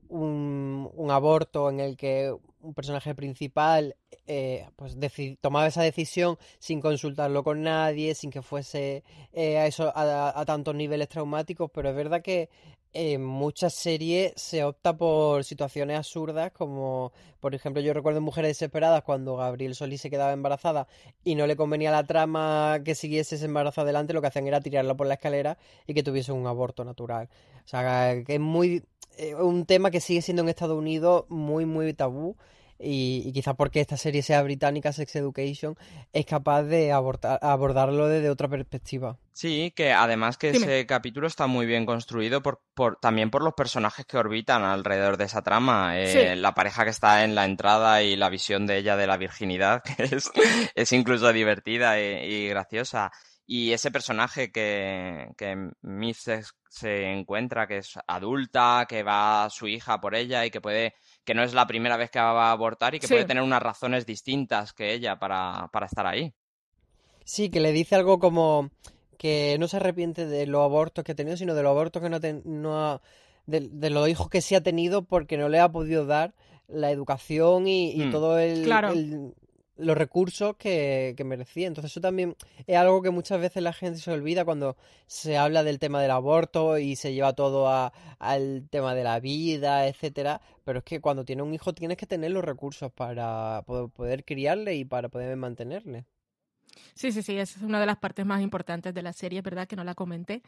G: un, aborto en el que un personaje principal eh, pues tomaba esa decisión sin consultarlo con nadie, sin que fuese eh, a, eso, a, tantos niveles traumáticos, pero es verdad que en muchas series se opta por situaciones absurdas, como por ejemplo yo recuerdo en Mujeres Desesperadas cuando Gabriel Solís se quedaba embarazada y no le convenía la trama que siguiese ese embarazo adelante, lo que hacían era tirarlo por la escalera y que tuviese un aborto natural. O sea, que es muy eh, un tema que sigue siendo en Estados Unidos muy, muy tabú. Y, y quizás porque esta serie sea británica, Sex Education, es capaz de abordar, abordarlo desde otra perspectiva.
H: Sí, que además que Dime. ese capítulo está muy bien construido por, por, también por los personajes que orbitan alrededor de esa trama. Eh, sí. La pareja que está en la entrada y la visión de ella de la virginidad, que es, es incluso divertida y, y graciosa. Y ese personaje que, que Miss se, se, encuentra, que es adulta, que va a su hija por ella y que puede, que no es la primera vez que va a abortar y que sí. puede tener unas razones distintas que ella para, para estar ahí.
G: Sí, que le dice algo como que no se arrepiente de los abortos que ha tenido, sino de los abortos que no, te, no ha, de, de, los hijos que sí ha tenido porque no le ha podido dar la educación y, y mm. todo el,
F: claro.
G: el los recursos que, que, merecía. Entonces eso también es algo que muchas veces la gente se olvida cuando se habla del tema del aborto y se lleva todo a, al tema de la vida, etcétera. Pero es que cuando tienes un hijo tienes que tener los recursos para poder, poder criarle y para poder mantenerle.
F: Sí, sí, sí, esa es una de las partes más importantes de la serie, ¿verdad? Que no la comenté.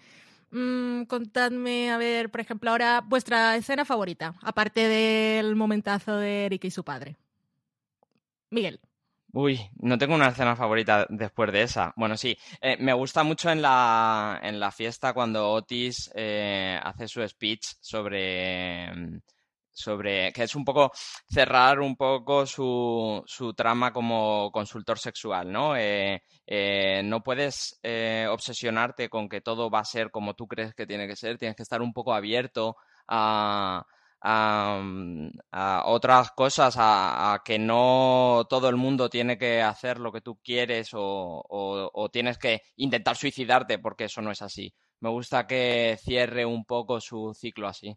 F: Mm, contadme, a ver, por ejemplo, ahora vuestra escena favorita, aparte del momentazo de Erika y su padre. Miguel.
H: Uy, no tengo una escena favorita después de esa. Bueno, sí, eh, me gusta mucho en la, en la fiesta cuando Otis eh, hace su speech sobre, sobre, que es un poco cerrar un poco su, su trama como consultor sexual, ¿no? Eh, no puedes obsesionarte con que todo va a ser como tú crees que tiene que ser, tienes que estar un poco abierto a a, a otras cosas, a, a, que no todo el mundo tiene que hacer lo que tú quieres o, o, o, tienes que intentar suicidarte porque eso no es así. Me gusta que cierre un poco su ciclo así.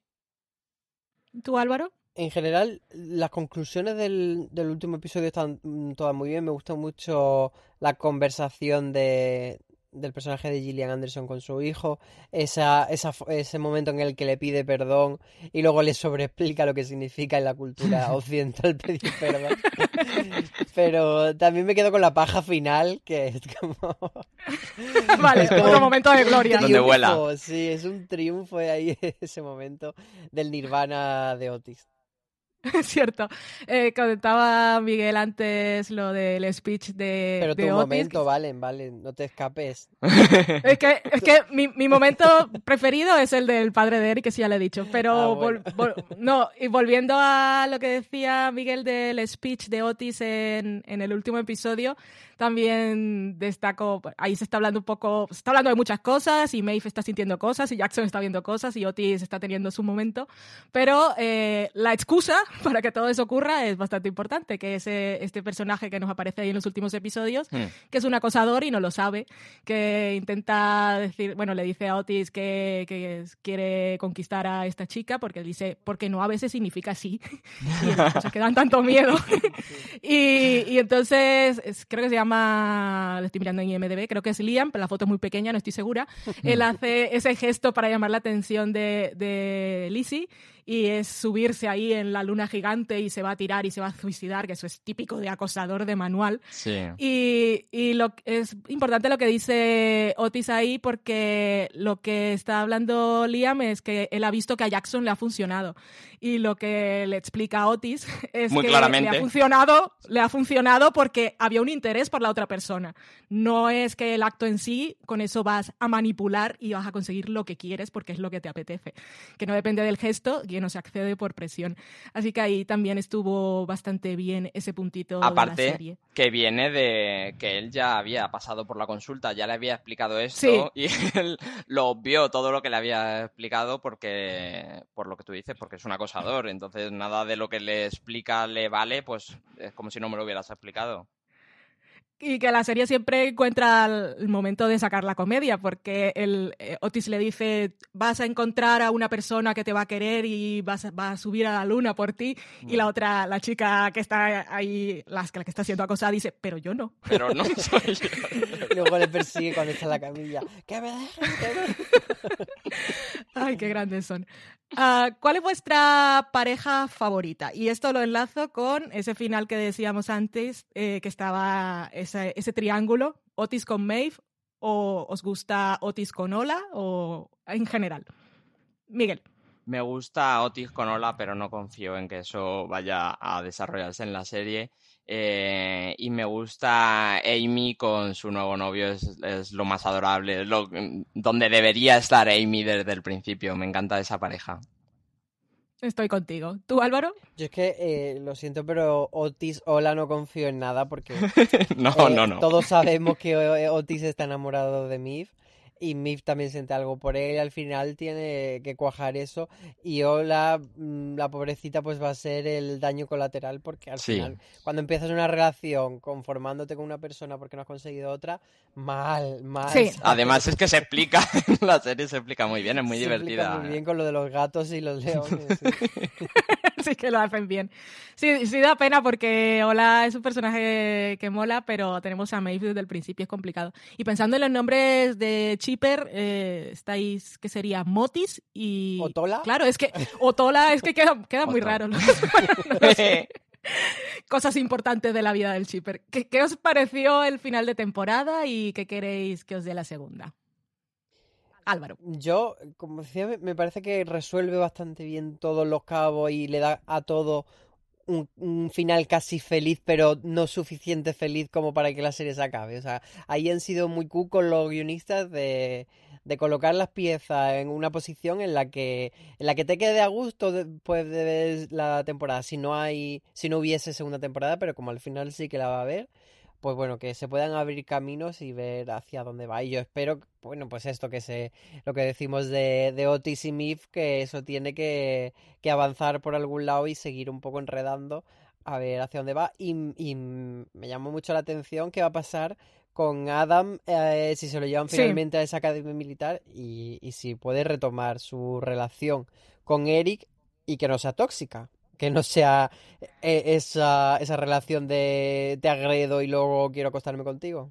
F: ¿Tú, Álvaro?
G: En general, las conclusiones del, del último episodio están todas muy bien. Me gusta mucho la conversación de, del personaje de Gillian Anderson con su hijo, esa, esa, ese momento en el que le pide perdón y luego le sobreexplica lo que significa en la cultura occidental pedir perdón. Pero también me quedo con la paja final, que es como...
F: vale, es como otro momento de gloria.
H: Donde vuela.
G: Sí, es un triunfo ahí ese momento del nirvana de Otis.
F: Es cierto. Eh, comentaba Miguel antes lo del speech de.
G: Pero tu
F: de
G: momento, Valen, Valen, no te escapes.
F: es que, es que mi, mi, momento preferido es el del padre de Eric, que sí ya le he dicho. Pero
G: ah, bueno.
F: vol, vol, no, y volviendo a lo que decía Miguel del speech de Otis en, en el último episodio, también destaco, ahí se está hablando un poco, se está hablando de muchas cosas y Maeve está sintiendo cosas y Jackson está viendo cosas y Otis está teniendo su momento, pero eh, la excusa para que todo eso ocurra es bastante importante, que es este personaje que nos aparece ahí en los últimos episodios, mm. que es un acosador y no lo sabe, que intenta decir, bueno, le dice a Otis que, que quiere conquistar a esta chica porque dice, porque no a veces significa sí, y esas cosas que dan tanto miedo. y, y entonces es, creo que se llama llama, lo estoy mirando en IMDB, creo que es Liam, pero la foto es muy pequeña, no estoy segura. Él hace ese gesto para llamar la atención de, de Lizzie y es subirse ahí en la luna gigante y se va a tirar y se va a suicidar, que eso es típico de acosador de manual.
H: Sí.
F: Y, y lo, es importante lo que dice Otis ahí porque lo que está hablando Liam es que él ha visto que a Jackson le ha funcionado y lo que le explica a Otis es
H: Muy
F: que
H: claramente.
F: le ha funcionado, le ha funcionado porque había un interés por la otra persona. No es que el acto en sí, con eso vas a manipular y vas a conseguir lo que quieres porque es lo que te apetece. Que no depende del gesto, que no se accede por presión. Así que ahí también estuvo bastante bien ese puntito
H: Aparte,
F: de la serie.
H: que viene de que él ya había pasado por la consulta, ya le había explicado esto
F: Sí.
H: y él lo vio todo lo que le había explicado porque, por lo que tú dices, porque es un acosador. Entonces nada de lo que le explica le vale, pues es como si no me lo hubieras explicado.
F: Y que la serie siempre encuentra el momento de sacar la comedia, porque el, eh, Otis le dice, vas a encontrar a una persona que te va a querer y vas a, va a subir a la luna por ti, y la otra, la chica que está ahí, la, la que está siendo acosada, dice, pero yo no.
H: Pero no soy yo.
G: Y luego le persigue cuando está en la camilla. ¡Que me dejes! que me-".
F: Ay, qué grandes son. Ah, ¿Cuál es vuestra pareja favorita? Y esto lo enlazo con ese final que decíamos antes, eh, que estaba ese, ese triángulo, Otis con Maeve, o os gusta Otis con Ola, o en general. Miguel.
H: Me gusta Otis con Ola, pero no confío en que eso vaya a desarrollarse en la serie. Eh, y me gusta Amy con su nuevo novio, es, es lo más adorable, es lo, donde debería estar Amy desde el principio. Me encanta esa pareja.
F: Estoy contigo. ¿Tú, Álvaro?
G: Yo es que eh, lo siento, pero Otis, hola, no confío en nada porque
H: No,
G: eh,
H: no, no.
G: todos sabemos que Otis está enamorado de Miv y Miv también siente algo por él y al final tiene que cuajar eso y Ola, mm, la pobrecita, pues va a ser el daño colateral porque al
H: Sí.
G: final cuando empiezas una relación conformándote con una persona porque no has conseguido otra, mal, mal.
F: Sí.
H: Además es que se explica, en la serie se explica muy bien, es muy
G: Se explica
H: divertida.
G: muy bien con lo de los gatos y los leones. sí.
F: sí que lo hacen bien. Sí, sí da pena porque Ola es un personaje que mola, pero tenemos a Maeve desde el principio, es complicado. Y pensando en los nombres de Chipper, eh, estáis, ¿qué sería? Motis y...
G: ¿Otola?
F: Claro, es que Otola es que queda, queda muy raro. ¿no? Cosas importantes de la vida del Chipper. ¿Qué, ¿Qué os pareció el final de temporada y qué queréis que os dé la segunda? Álvaro.
G: Yo, como decía, me- parece que resuelve bastante bien todos los cabos y le da a todo un, final casi feliz, pero no suficiente feliz como para que la serie se acabe. O sea, ahí han sido muy cucos los guionistas de, colocar las piezas en una posición en la que, en la que te quede a gusto después de la temporada. Si no hay, si no hubiese segunda temporada, pero como al final sí que la va a haber pues bueno, que se puedan abrir caminos y ver hacia dónde va. Y yo espero, bueno, pues esto que se, lo que decimos de, de Otis y Mif, que eso tiene que, que avanzar por algún lado y seguir un poco enredando a ver hacia dónde va. Y, y me llamó mucho la atención qué va a pasar con Adam eh, si se lo llevan
F: Sí.
G: finalmente a esa academia militar y, y si puede retomar su relación con Eric y que no sea tóxica. Que no sea eh, esa, esa relación de te agredo y luego quiero acostarme contigo.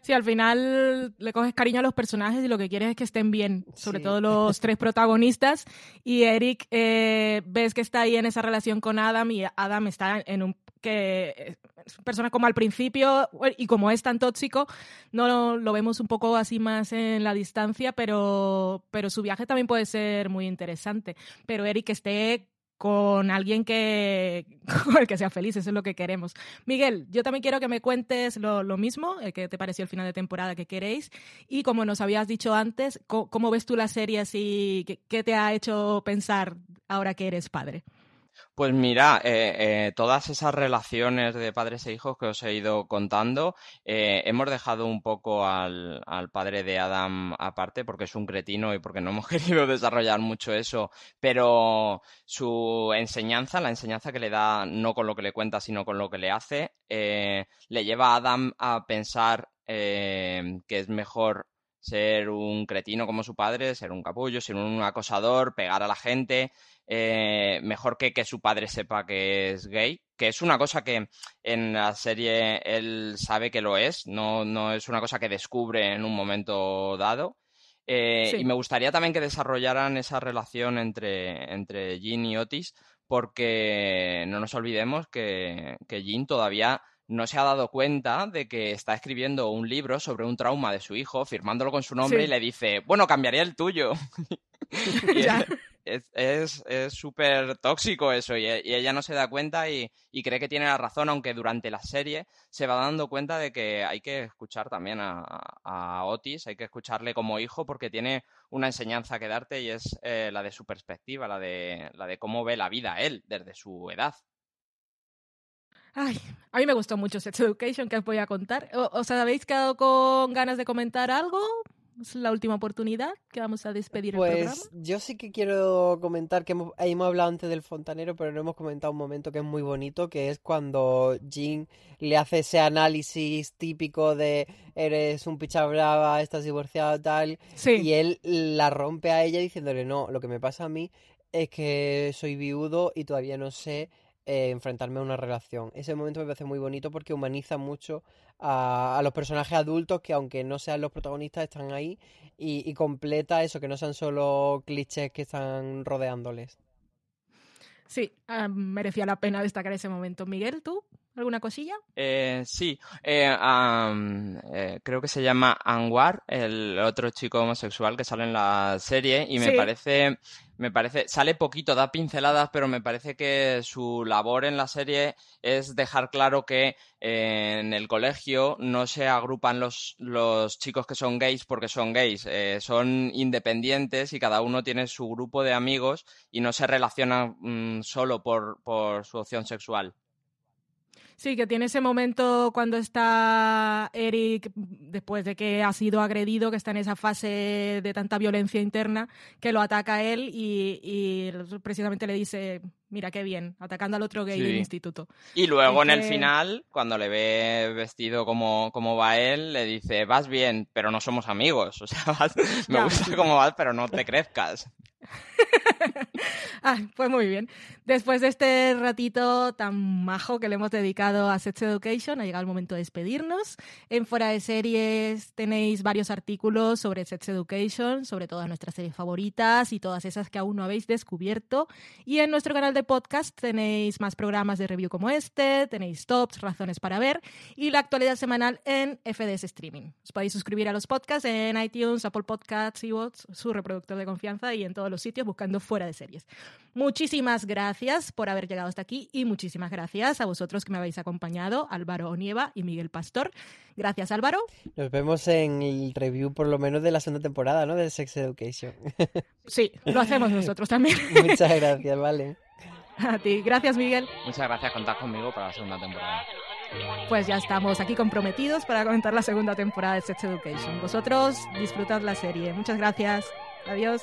F: Sí, al final le coges cariño a los personajes y lo que quieres es que estén bien, sobre
G: Sí.
F: todo los tres protagonistas. Y Eric, eh, ves que está ahí en esa relación con Adam y Adam está en un que es una persona como al principio y como es tan tóxico, no lo, lo vemos un poco así más en la distancia, pero, pero su viaje también puede ser muy interesante. Pero Eric esté con alguien que con el que sea feliz, eso es lo que queremos. Miguel, yo también quiero que me cuentes lo, lo mismo, eh, qué te pareció el final de temporada que queréis y como nos habías dicho antes, ¿cómo, ves tú la serie así? ¿Qué, qué te ha hecho pensar ahora que eres padre?
H: Pues mira, eh, eh, todas esas relaciones de padres e hijos que os he ido contando, eh, hemos dejado un poco al, al padre de Adam aparte porque es un cretino y porque no hemos querido desarrollar mucho eso, pero su enseñanza, la enseñanza que le da no con lo que le cuenta, sino con lo que le hace, le lleva a Adam a pensar que es mejor ser un cretino como su padre, ser un capullo, ser un acosador, pegar a la gente, eh, mejor que que su padre sepa que es gay, que es una cosa que en la serie él sabe que lo es, no, no es una cosa que descubre en un momento dado. Eh,
F: Sí.
H: Y me gustaría también que desarrollaran esa relación entre, entre Jean y Otis, porque no nos olvidemos que, que Jean todavía no se ha dado cuenta de que está escribiendo un libro sobre un trauma de su hijo, firmándolo con su nombre
F: Sí.
H: y le dice, bueno, cambiaría el tuyo. Es súper tóxico eso y, e- y ella no se da cuenta y, y cree que tiene la razón, aunque durante la serie se va dando cuenta de que hay que escuchar también a, a Otis, hay que escucharle como hijo porque tiene una enseñanza que darte y es eh, la de su perspectiva, la de, la de cómo ve la vida él desde su edad.
F: Ay, a mí me gustó mucho Sex Education, que os voy a contar. O- ¿Os habéis quedado con ganas de comentar algo? es la última oportunidad que vamos a despedir el programa.
G: Pues yo sí que quiero comentar que hemos, hemos hablado antes del fontanero, pero no hemos comentado un momento que es muy bonito, que es cuando Jean le hace ese análisis típico de eres un picha brava, estás divorciado, tal, y él la rompe a ella diciéndole, no, lo que me pasa a mí es que soy viudo y todavía no sé eh, enfrentarme a una relación. Ese momento me parece muy bonito porque humaniza mucho a, los personajes adultos que aunque no sean los protagonistas están ahí y, y completa eso, que no sean solo clichés que están rodeándoles.
F: Sí, ah, merecía la pena destacar ese momento. Miguel, ¿tú? ¿Alguna cosilla?
H: Eh, sí, eh, eh, creo que se llama Anwar, el otro chico homosexual que sale en la serie, y me parece, me parece, sale poquito, da pinceladas, pero me parece que su labor en la serie es dejar claro que en el colegio no se agrupan los, los chicos que son gays porque son gays, son independientes y cada uno tiene su grupo de amigos y no se relacionan mm, solo por, por su opción sexual.
F: Sí, que tiene ese momento cuando está Eric, después de que ha sido agredido, que está en esa fase de tanta violencia interna, que lo ataca a él y, precisamente le dice, mira qué bien, atacando al otro gay del instituto.
H: Y luego en el final, cuando le ve vestido como, como va él, le dice, vas bien, pero no somos amigos. O sea, me gusta cómo vas, pero no te crezcas.
F: ah, pues muy bien. Después de este ratito tan majo que le hemos dedicado a Sex Education, ha llegado el momento de despedirnos. En Fuera de Series tenéis varios artículos sobre Sex Education, sobre todas nuestras series favoritas y todas esas que aún no habéis descubierto. Y en nuestro canal de podcast tenéis más programas de review como este, tenéis tops, razones para ver y la actualidad semanal en FDS Streaming. Os podéis suscribir a los podcasts en iTunes, Apple Podcasts, y su reproductor de confianza y en todos los sitios buscando Fuera de Series. Muchísimas gracias por haber llegado hasta aquí y muchísimas gracias a vosotros que me habéis acompañado, Álvaro Onieva y Miguel Pastor. Gracias, Álvaro.
G: Nos vemos en el review, por lo menos, de la segunda temporada, ¿no? De Sex Education.
F: Sí, lo hacemos nosotros también.
G: Muchas gracias, vale.
F: A ti. Gracias, Miguel.
H: Muchas gracias, contar conmigo para la segunda temporada.
F: Pues ya estamos aquí comprometidos para comentar la segunda temporada de Sex Education. Vosotros disfrutad la serie. Muchas gracias. Adiós.